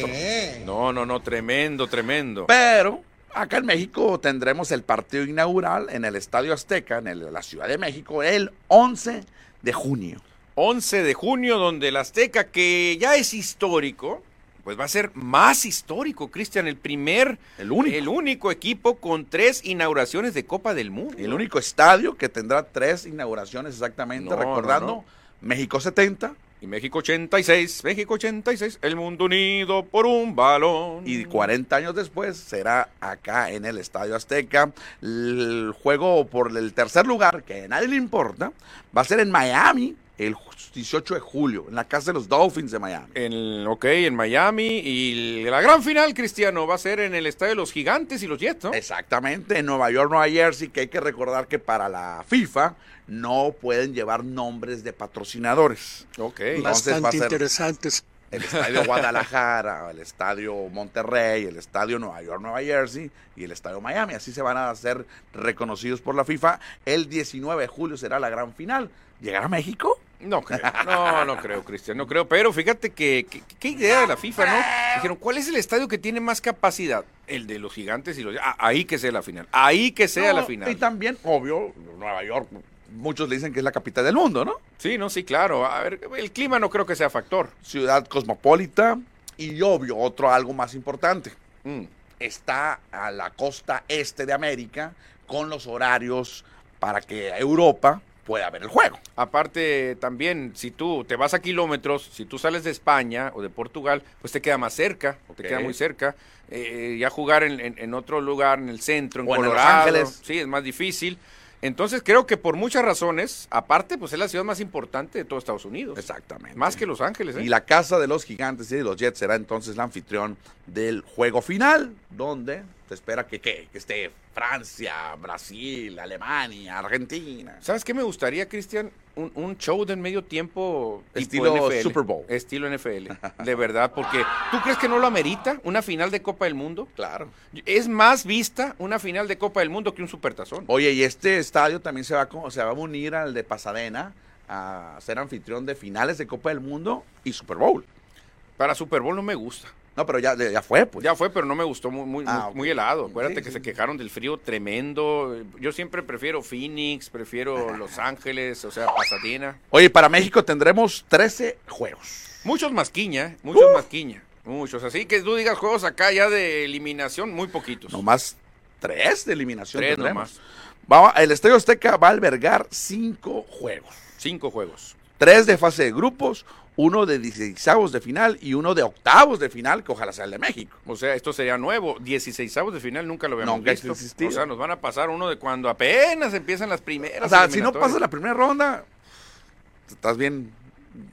No, no, no, tremendo, tremendo. Pero acá en México tendremos el partido inaugural en el Estadio Azteca, en el- la Ciudad de México, el 11 de junio. 11 de junio, donde el Azteca, que ya es histórico, pues va a ser más histórico, Cristian, el primer, El único. el único equipo con tres inauguraciones de Copa del Mundo. El único estadio que tendrá tres inauguraciones exactamente, No, no, recordando no. México 70 Y México 86, México 86, el mundo unido por un balón. y 40 años después será acá en el Estadio Azteca. El juego por el tercer lugar, que a nadie le importa, va a ser en Miami el 18 de julio, en la casa de los Dolphins de Miami. En, ok, en Miami. Y la gran final, Cristiano, va a ser en el estadio de los Gigantes y los Jets, ¿no? Exactamente, en Nueva York, Nueva Jersey, que hay que recordar que para la FIFA no pueden llevar nombres de patrocinadores. Ok. Entonces Bastante va a ser- interesantes. El Estadio Guadalajara, el Estadio Monterrey, el Estadio Nueva York, Nueva Jersey y el Estadio Miami. Así se van a ser reconocidos por la FIFA. El 19 de julio será la gran final. ¿Llegará a México? No creo, no, no creo, Cristian, no creo. Pero fíjate que, qué idea de la FIFA, ¿no? Dijeron, ¿cuál es el estadio que tiene más capacidad? El de los gigantes y los... Ah, ahí que sea la final, ahí que sea la final. Y también, obvio, Nueva York, muchos le dicen que es la capital del mundo, ¿no? Sí, no, sí, claro. A ver, el clima no creo que sea factor. Ciudad cosmopolita y obvio, otro algo más importante. Mm. está a la costa este de América con los horarios para que Europa pueda ver el juego. Aparte, también, si tú te vas a kilómetros, si tú sales de España o de Portugal, pues te queda más cerca, o te queda muy cerca. Eh, ya jugar en, en- en otro lugar, en el centro, en O en Los Colorado, sí, es más difícil. Entonces creo que por muchas razones, aparte, pues es la ciudad más importante de todo Estados Unidos. Exactamente. Más que Los Ángeles, ¿eh? Y la casa de los gigantes y de los Jets será entonces la anfitrión del juego final, donde te espera que, ¿qué? que esté Francia, Brasil, Alemania, Argentina. ¿Sabes qué me gustaría, Cristian? Un, un show de medio tiempo Estilo NFL. Super Bowl. Estilo NFL, de verdad, porque ¿tú crees que no lo amerita una final de Copa del Mundo? Claro. Es más vista una final de Copa del Mundo que un supertazón. Oye, y este estadio también se va, a se va a unir al de Pasadena a ser anfitrión de finales de Copa del Mundo y Super Bowl. Para Super Bowl no me gusta. No, pero ya, ya fue, pues. Ya fue, pero no me gustó muy, muy, Ah, muy- ok. muy helado. Acuérdate Sí, que sí. se quejaron del frío tremendo. Yo siempre prefiero Phoenix, prefiero Los Ángeles, o sea, Pasadena. Oye, para México tendremos 13 juegos. Muchos masquiña, muchos masquiña. Muchos. Así que tú digas juegos acá ya de eliminación, muy poquitos. Nomás tres de eliminación Tres tendremos. nomás. Va- el Estadio Azteca va a albergar cinco juegos. Cinco juegos. Tres de fase de grupos, uno de 16 de final y uno de octavos de final, que ojalá sea el de México. O sea, esto sería nuevo. 16 de final nunca lo habíamos Nunca visto. existido. O sea, nos van a pasar uno de cuando apenas empiezan las primeras. O sea, si no pasas la primera ronda, estás bien.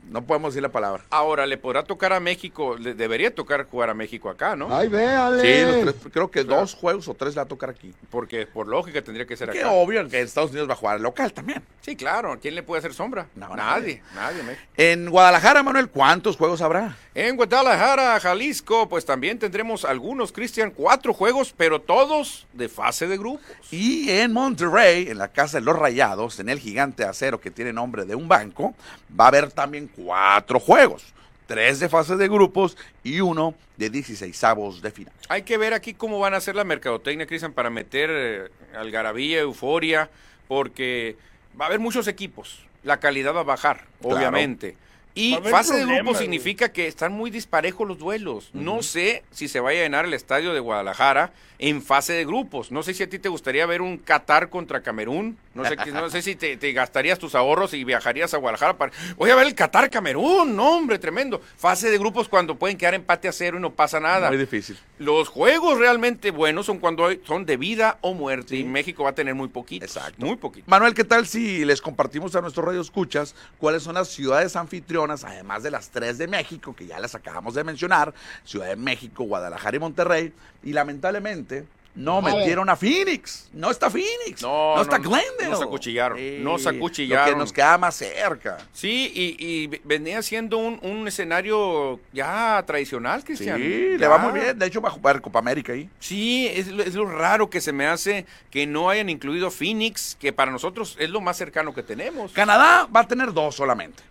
No podemos decir la palabra. Ahora, le podrá tocar a México, le debería tocar jugar a México acá, ¿no? Ay, véale. Sí, los tres- creo que dos juegos o tres le va a tocar aquí. Porque por lógica tendría que ser Que acá. obvio que en Estados Unidos va a jugar local también. Sí, claro. ¿Quién le puede hacer sombra? No, nadie, nadie. México. En Guadalajara, Manuel, ¿cuántos juegos habrá? En Guadalajara, Jalisco, pues también tendremos algunos, Cristian, cuatro juegos, pero todos de fase de grupos. Y en Monterrey, en la casa de los Rayados, en el gigante de acero que tiene nombre de un banco, va a haber también cuatro juegos. Tres de fase de grupos y uno de 16 avos de final. Hay que ver aquí cómo van a hacer la mercadotecnia, Cristian, para meter eh, algarabía, euforia, porque va a haber muchos equipos. La calidad va a bajar, Claro. obviamente. Y fase de grupos significa que están muy disparejos los duelos. No sé si se vaya a llenar el estadio de Guadalajara en fase de grupos. No sé si a ti te gustaría ver un Qatar contra Camerún. No sé, qué- no sé si te, te gastarías tus ahorros y viajarías a Guadalajara para... Voy a ver el Qatar Camerún, no hombre, tremendo. Fase de grupos cuando pueden quedar empate a cero y no pasa nada. Muy difícil. Los juegos realmente buenos son cuando hay- son de vida o muerte y México va a tener muy poquitos. Exacto. Muy poquitos. Manuel, ¿qué tal si les compartimos a nuestros radio escuchas cuáles son las ciudades anfitrionas, además de las tres de México, que ya las acabamos de mencionar, Ciudad de México, Guadalajara y Monterrey, y lamentablemente no A ver. metieron a Phoenix. No está Phoenix. No, No, está no, Glendale. nos acuchillaron, Sí, nos Lo acuchillaron. que nos queda más cerca. Sí, y, y venía siendo un, un escenario ya tradicional, Sí, Cristian. le Ya. va muy bien. De hecho, va a jugar Copa América ahí. Sí, es, lo- es lo raro que se me hace que no hayan incluido Phoenix, que para nosotros es lo más cercano que tenemos. Canadá va a tener dos solamente.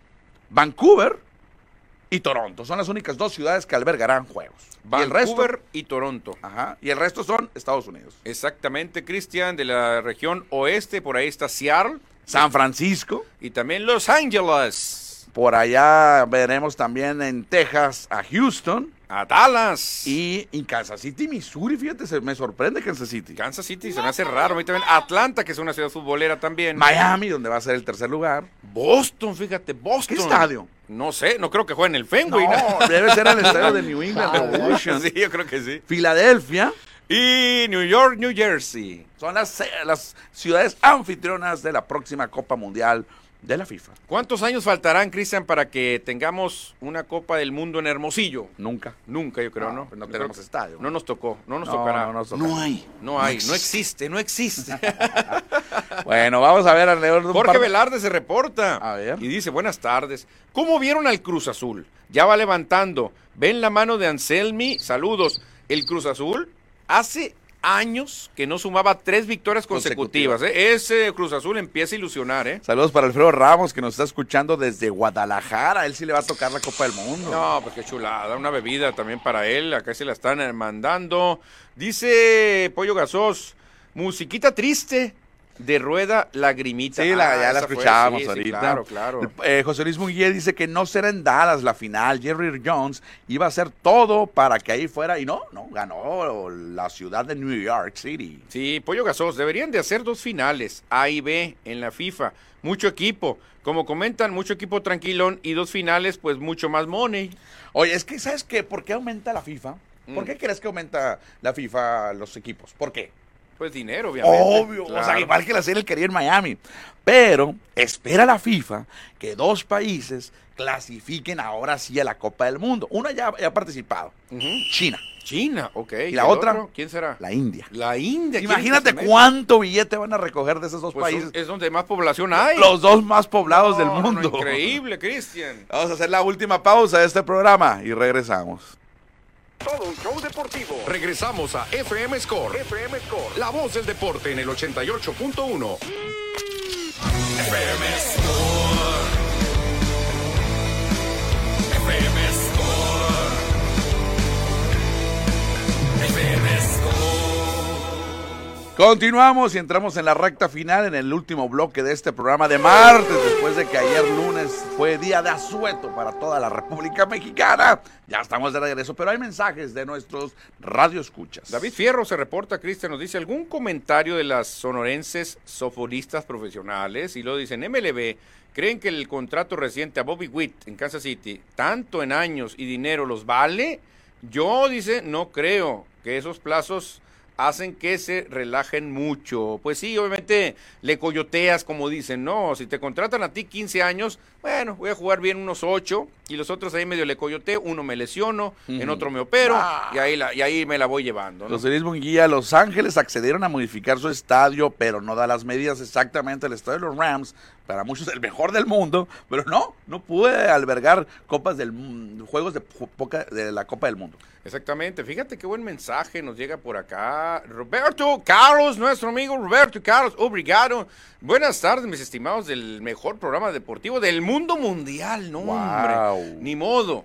Vancouver y Toronto. Son las únicas dos ciudades que albergarán juegos. Y resto, Vancouver y Toronto. ajá, y el resto son Estados Unidos. Exactamente, Cristian, de la región oeste, por ahí está Seattle San Francisco. y también Los Ángeles. Por allá veremos también en Texas a Houston. A Dallas. Y en Kansas City, Missouri. Fíjate, se me sorprende Kansas City. Kansas City se me hace raro. A mí también. Atlanta, que es una ciudad futbolera también. Miami, donde va a ser el tercer lugar. Boston, fíjate, Boston. ¿Qué estadio? No sé, no creo que juegue en el Fenway. No, debe ser el estadio de New England Revolution. sí, yo creo que sí. Filadelfia. Y New York, New Jersey. Son las, las ciudades anfitrionas de la próxima Copa Mundial de la FIFA. ¿Cuántos años faltarán, Cristian, para que tengamos una Copa del Mundo en Hermosillo? Nunca. Nunca, yo creo, No, ¿no? no tenemos estadio. No nos tocó, no nos No, tocará. no nos toca. hay. No hay, no existe, no existe. Bueno, vamos a ver alrededor de un Jorge par- Velarde se reporta A ver. y dice, buenas tardes. ¿Cómo vieron al Cruz Azul? Ya va levantando. ¿Ven la mano de Anselmi? Saludos. El Cruz Azul hace años que no sumaba tres victorias consecutivas. ¿eh? Ese Cruz Azul empieza a ilusionar, ¿eh? Saludos para Alfredo Ramos, que nos está escuchando desde Guadalajara. Él sí le va a tocar la Copa del Mundo. No, pues qué chulada. Una bebida también para él. Acá se la están mandando. Dice Pollo Gasos, musiquita triste de rueda lagrimita. Sí, la, Ah, ya la escuchábamos sí, sí, ahorita. claro, claro. Eh, José Luis Munguía dice que no será en Dallas la final. Jerry Jones iba a hacer todo para que ahí fuera. Y no, no, ganó la ciudad de New York City. Sí, Pollo Gasos, deberían de hacer dos finales, A y B, en la FIFA. Mucho equipo. Como comentan, mucho equipo tranquilón y dos finales, pues mucho más money. Oye, es que, ¿sabes qué? ¿Por qué aumenta la FIFA? ¿Por Mm. qué crees que aumenta la FIFA los equipos? ¿Por qué? Pues dinero, obviamente. Obvio, o sea, igual que la serie el Caribe en Miami. Pero espera la FIFA que dos países clasifiquen ahora sí a la Copa del Mundo. Uno ya, ya ha participado. China, China, ok. ¿Y ¿Y la otra? otro? ¿Quién será? la India. La India. ¿quién Imagínate cuánto billete van a recoger de esos dos Pues países. es donde más población hay. Los dos más poblados del no, mundo. increíble, Cristian. Vamos a hacer la última pausa de este programa y regresamos. Todo un show deportivo. Regresamos a FM Score. FM Score. La voz del deporte en el 88.1. Continuamos y entramos en la recta final en el último bloque de este programa de martes, después de que ayer lunes fue día de asueto para toda la República Mexicana. Ya estamos de regreso, pero hay mensajes de nuestros radioescuchas. David Fierro se reporta, Cristian, nos dice algún comentario de las sonorenses soforistas profesionales y lo dicen MLB. ¿Creen que el contrato reciente a Bobby Witt en Kansas City, tanto en años y dinero, los vale? Yo, dice, no creo que esos plazos hacen que se relajen mucho. Pues sí, obviamente le coyoteas, como dicen, no, si te contratan a ti 15 años, bueno, voy a jugar bien unos 8 y los otros ahí medio le coyoteo, uno me lesiono, en otro me opero Ah. y, ahí la- y ahí me la voy llevando. ¿no? Los Luis Munguía, Los Ángeles accedieron a modificar su estadio, pero no da las medidas exactamente. El estadio de los Rams, para muchos el mejor del mundo, pero no, no pude albergar copas del juegos de, po- poca- de la Copa del Mundo. Exactamente, fíjate qué buen mensaje nos llega por acá. Roberto Carlos, nuestro amigo Roberto Carlos, obrigado. Buenas tardes, mis estimados del mejor programa deportivo del mundo mundial, no Wow. hombre, ni modo.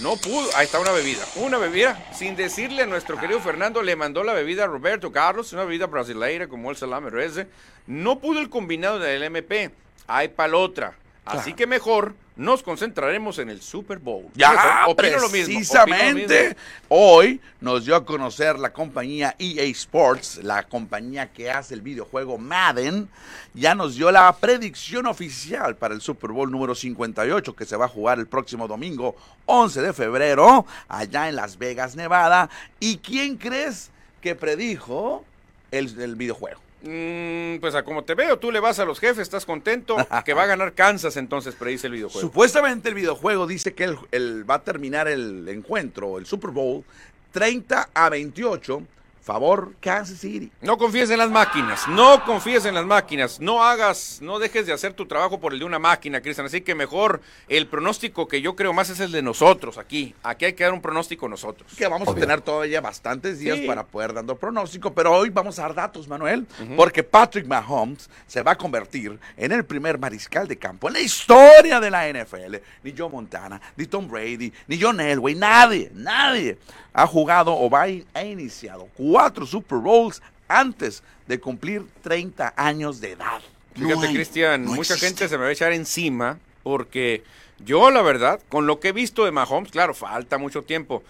No pudo, ahí está una bebida, una bebida, sin decirle a nuestro querido Fernando, le mandó la bebida a Roberto Carlos, una bebida brasileira como él se la merece. No pudo el combinado del MP, hay pa'l otra. Así que mejor nos concentraremos en el Super Bowl. Ya, Opino lo mismo, opino lo precisamente mismo. hoy nos dio a conocer la compañía EA Sports, la compañía que hace el videojuego Madden, ya nos dio la predicción oficial para el Super Bowl número 58 que se va a jugar el próximo domingo 11 de febrero allá en Las Vegas, Nevada. ¿Y quién crees que predijo el, el videojuego? Mm, pues a como te veo, tú le vas a los jefes, estás contento, que va a ganar Kansas, entonces predice el videojuego. Supuestamente el videojuego dice que el, el- va a terminar el encuentro, el Super Bowl, 30 a 28, favor Kansas City. No confíes en las máquinas, no confíes en las máquinas, no hagas, no dejes de hacer tu trabajo por el de una máquina, Cristian. Así que mejor el pronóstico que yo creo más es el de nosotros aquí. Aquí hay que dar un pronóstico nosotros. Que vamos a tener todavía bastantes días Sí. para poder dando pronóstico, pero hoy vamos a dar datos, Manuel, porque Patrick Mahomes se va a convertir en el primer mariscal de campo en la historia de la NFL. Ni Joe Montana, ni Tom Brady, ni John Elway, nadie, nadie ha jugado o va a ha iniciado cuatro Super Bowls antes de cumplir 30 años de edad. No Fíjate, Cristian, no mucha existe. gente se me va a echar encima porque yo, la verdad, con lo que he visto de Mahomes, claro, falta mucho tiempo.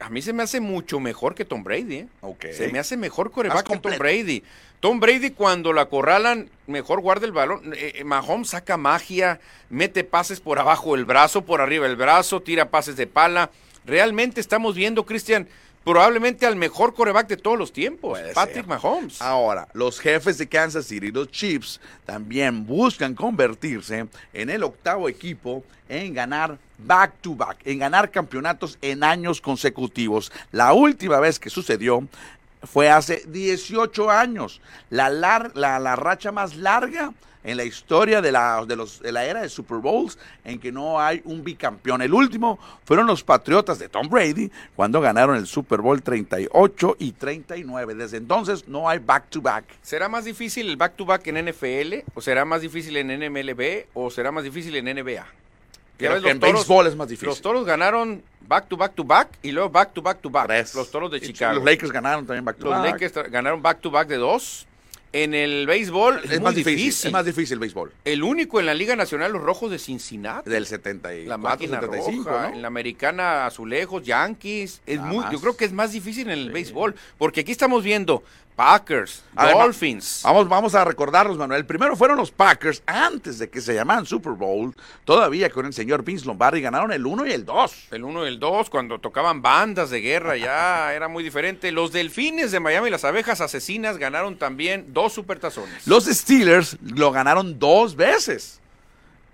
A mí se me hace mucho mejor que Tom Brady. ¿eh? Ok. Se me hace mejor coreback que Tom. Brady. Tom Brady, cuando lo acorralan, mejor guarda el balón. Eh, eh, Mahomes saca magia, mete pases por abajo del brazo, por arriba del brazo, tira pases de pala. Realmente estamos viendo, Cristian, probablemente al mejor coreback de todos los tiempos, Puede Patrick ser. Mahomes. Ahora, los jefes de Kansas City, los Chiefs, también buscan convertirse en el octavo equipo en ganar back to back, en ganar campeonatos en años consecutivos. La última vez que sucedió fue hace 18 años, la, la, racha más larga en la historia de la, de, los, de la era de Super Bowls en que no hay un bicampeón. El último fueron los Patriotas de Tom Brady cuando ganaron el Super Bowl 38 y 39. Desde entonces no hay back to back. ¿Será más difícil el back-to-back en NFL? ¿O será más difícil en NMLB? ¿O será más difícil en NBA? Ya ves, en béisbol es más difícil. Los toros ganaron back-to-back-to-back y luego back-to-back-to-back. Tres. Los toros de Chicago. Los Lakers ganaron también back to Los back. Lakers tra- ganaron back-to-back de dos. En el béisbol es, más difícil. difícil, Es más difícil el béisbol. El único en la Liga Nacional, los Rojos de Cincinnati. Del 74, la máquina 75, roja, ¿no? en la americana azulejos, Yankees, es Nada muy, más. yo creo que es más difícil en el béisbol, porque aquí estamos viendo Packers, Además, Dolphins. Vamos, vamos a recordarlos, Manuel. El primero fueron los Packers, antes de que se llamaran Super Bowl, todavía con el señor Vince Lombardi, ganaron el 1 y el 2. El 1 y el 2, cuando tocaban bandas de guerra, ya era muy diferente. Los Delfines de Miami, las abejas asesinas, ganaron también dos supertazones. Los Steelers lo ganaron dos veces.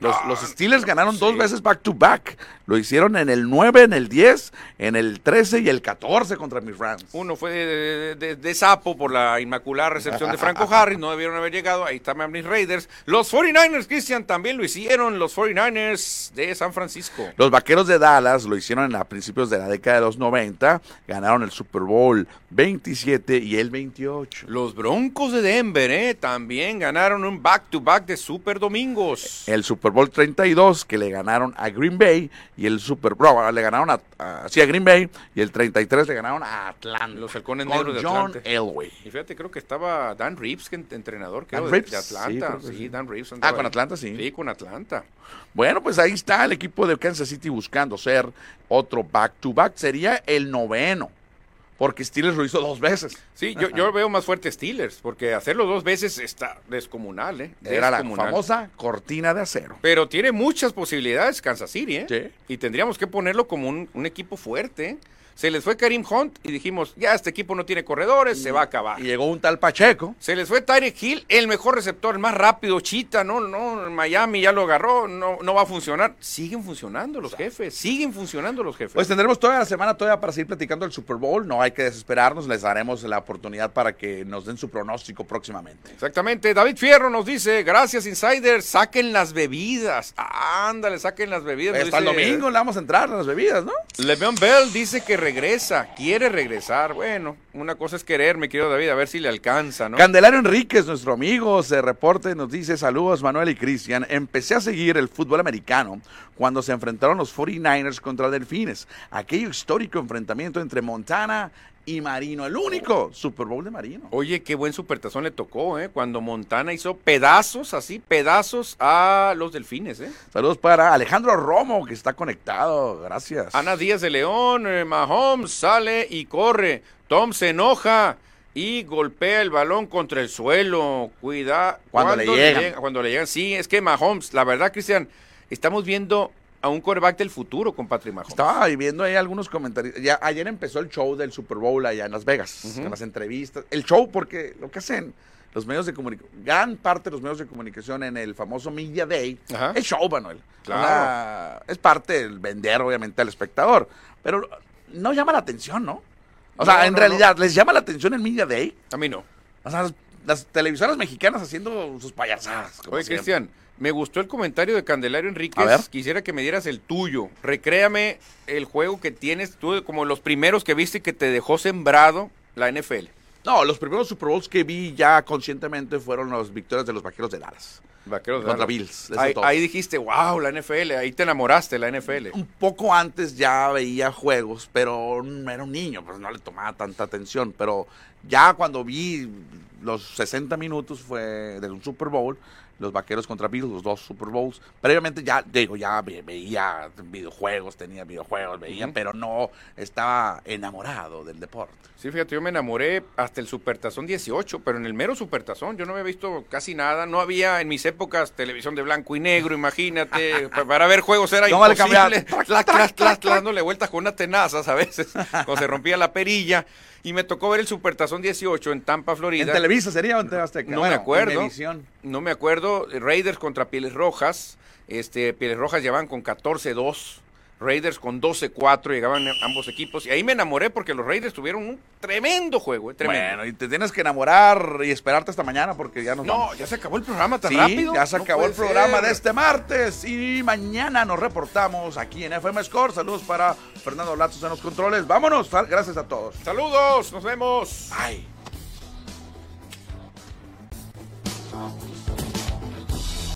Los, Ah, los Steelers ganaron dos veces back to back. Lo hicieron en el 9, en el 10, en el 13 y el 14 contra mis Rams. Uno fue de, de- de- de sapo por la inmaculada recepción de Franco Harris, no debieron haber llegado. Ahí está Miami Raiders. Los 49ers, Cristian, también lo hicieron. Los 49ers de San Francisco. Los Vaqueros de Dallas lo hicieron a principios de la década de los 90. Ganaron el Super Bowl 27 y el 28. Los Broncos de Denver, ¿eh? También ganaron un back-to-back de Super Domingos. El Super Bowl 32 que le ganaron a Green Bay y el Super Bowl le ganaron a, a- sí, a Green Bay y el 33 le ganaron a Atlanta. Los halcones con negros de John Atlanta. Elway. Y fíjate, creo que estaba Dan Reeves, que en- entrenador, creo, Dan de, Reeves, de sí, Atlanta. Sí. Dan Reeves. Ah, con ahí. Atlanta, sí. Sí, con Atlanta. Bueno, pues ahí está el equipo de Kansas City buscando ser otro back to back. Sería el noveno. Porque Steelers lo hizo dos veces. Sí, yo, yo veo más fuerte Steelers, porque hacerlo dos veces está descomunal, ¿eh? Era la famosa cortina de acero. Pero tiene muchas posibilidades Kansas City, ¿eh? Sí. Y tendríamos que ponerlo como un, un equipo fuerte. Se les fue Karim Hunt y dijimos, ya este equipo no tiene corredores, se va a acabar. Y llegó un tal Pacheco. Se les fue Tyreek Hill, el mejor receptor, el más rápido, Chita, no, no, Miami ya lo agarró, no, no va a funcionar. Siguen funcionando los jefes, siguen funcionando los jefes. Pues tendremos toda la semana todavía para seguir platicando del Super Bowl. No hay que desesperarnos. Les daremos la oportunidad para que nos den su pronóstico próximamente. Exactamente, David Fierro nos dice, gracias Insider, saquen las bebidas. ándale, saquen las bebidas. Hasta el domingo le vamos a entrar a las bebidas, ¿no? Le'Veon Bell dice que regresa, quiere regresar. Bueno, una cosa es querer, mi querido David, a ver si le alcanza, ¿no? Candelario Enríquez, nuestro amigo, se reporte, nos dice saludos Manuel y Cristian. Empecé a seguir el fútbol americano cuando se enfrentaron los 49ers contra Delfines. Aquello histórico enfrentamiento entre Montana y Marino, el único Super Bowl de Marino. Oye, qué buen supertazón le tocó, ¿eh? Cuando Montana hizo pedazos, así, pedazos a los delfines, ¿eh? Saludos para Alejandro Romo, que está conectado. Gracias. Ana Díaz de León, eh, Mahomes sale y corre. Tom se enoja y golpea el balón contra el suelo. Cuida. Cuando le llegan. llega- cuando le llegan. Sí, es que Mahomes, la verdad, Cristian, estamos viendo a un quarterback del futuro con Patrick Mahomes. Estaba viendo ahí algunos comentarios. Ya ayer empezó el show del Super Bowl allá en Las Vegas, Ujú. con las entrevistas. El show, porque lo que hacen los medios de comunicación, gran parte de los medios de comunicación en el famoso Media Day, Ajá. es show, Manuel. Claro. Es parte del vender, obviamente, al espectador. Pero no llama la atención, ¿no? O sea, en no, realidad, ¿les llama la atención el Media Day? A mí no. O sea, las, televisoras mexicanas haciendo sus payasadas. Oye, siempre. Cristian, me gustó el comentario de Candelario Enríquez. Quisiera que me dieras el tuyo. Recréame el juego que tienes tú, como los primeros que viste que te dejó sembrado la NFL. No, los primeros Super Bowls que vi ya conscientemente fueron las victorias de los vaqueros de Dallas. Vaqueros de Contra Dallas. Bills, Ahí, ahí dijiste, wow, la NFL, ahí te enamoraste la NFL. Un poco antes ya veía juegos, pero era un niño, pues no le tomaba tanta atención. Pero ya cuando vi los 60 minutos fue de un Super Bowl, los vaqueros contra Bills, los dos Super Bowls. Previamente ya, digo, ya ve- veía videojuegos, tenía videojuegos, veía, pero no estaba enamorado del deporte. Sí, fíjate, yo me enamoré hasta el Supertazón 18, pero en el mero Supertazón yo no había visto casi nada. No había en mis épocas televisión de blanco y negro, imagínate. pa- para ver juegos era ¿Cómo le imposible. tlac, tlac, tlac, dándole vueltas con unas tenazas a veces, cuando se rompía la perilla. Y me tocó ver el Supertazón 18 en Tampa, Florida. ¿En Televisa sería o en Azteca? No Bueno, me acuerdo. en. No me acuerdo. Raiders contra Pieles Rojas. Este, Pieles Rojas llevaban con 14-2. Raiders con 12-4 llegaban ambos equipos. Y ahí me enamoré porque los Raiders tuvieron un tremendo juego, eh, tremendo. Bueno, y te tienes que enamorar y esperarte hasta mañana porque ya nos no, vamos. ya se acabó el programa tan Sí, rápido. ya se No acabó el programa ser. de este martes y mañana nos reportamos aquí en FM Score. Saludos para Fernando Lazos en los controles. Vámonos, gracias a todos. Saludos, nos vemos. Bye.